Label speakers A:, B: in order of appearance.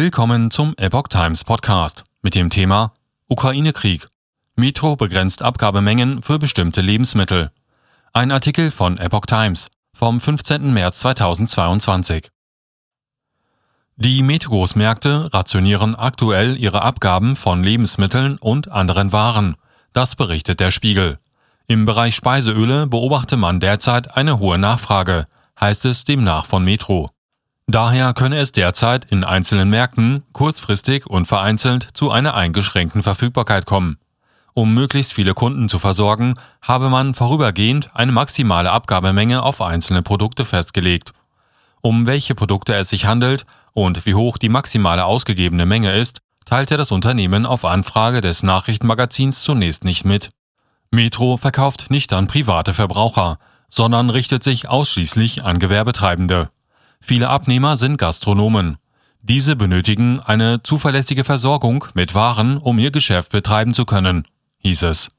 A: Willkommen zum Epoch Times Podcast mit dem Thema Ukraine-Krieg. Metro begrenzt Abgabemengen für bestimmte Lebensmittel. Ein Artikel von Epoch Times vom 15. März 2022. Die Metro-Großmärkte rationieren aktuell ihre Abgaben von Lebensmitteln und anderen Waren. Das berichtet der Spiegel. Im Bereich Speiseöle beobachte man derzeit eine hohe Nachfrage, heißt es demnach von Metro. Daher könne es derzeit in einzelnen Märkten kurzfristig und vereinzelt zu einer eingeschränkten Verfügbarkeit kommen. Um möglichst viele Kunden zu versorgen, habe man vorübergehend eine maximale Abgabemenge auf einzelne Produkte festgelegt. Um welche Produkte es sich handelt und wie hoch die maximale ausgegebene Menge ist, teilte das Unternehmen auf Anfrage des Nachrichtenmagazins zunächst nicht mit. Metro verkauft nicht an private Verbraucher, sondern richtet sich ausschließlich an Gewerbetreibende. Viele Abnehmer sind Gastronomen. Diese benötigen eine zuverlässige Versorgung mit Waren, um ihr Geschäft betreiben zu können, hieß es.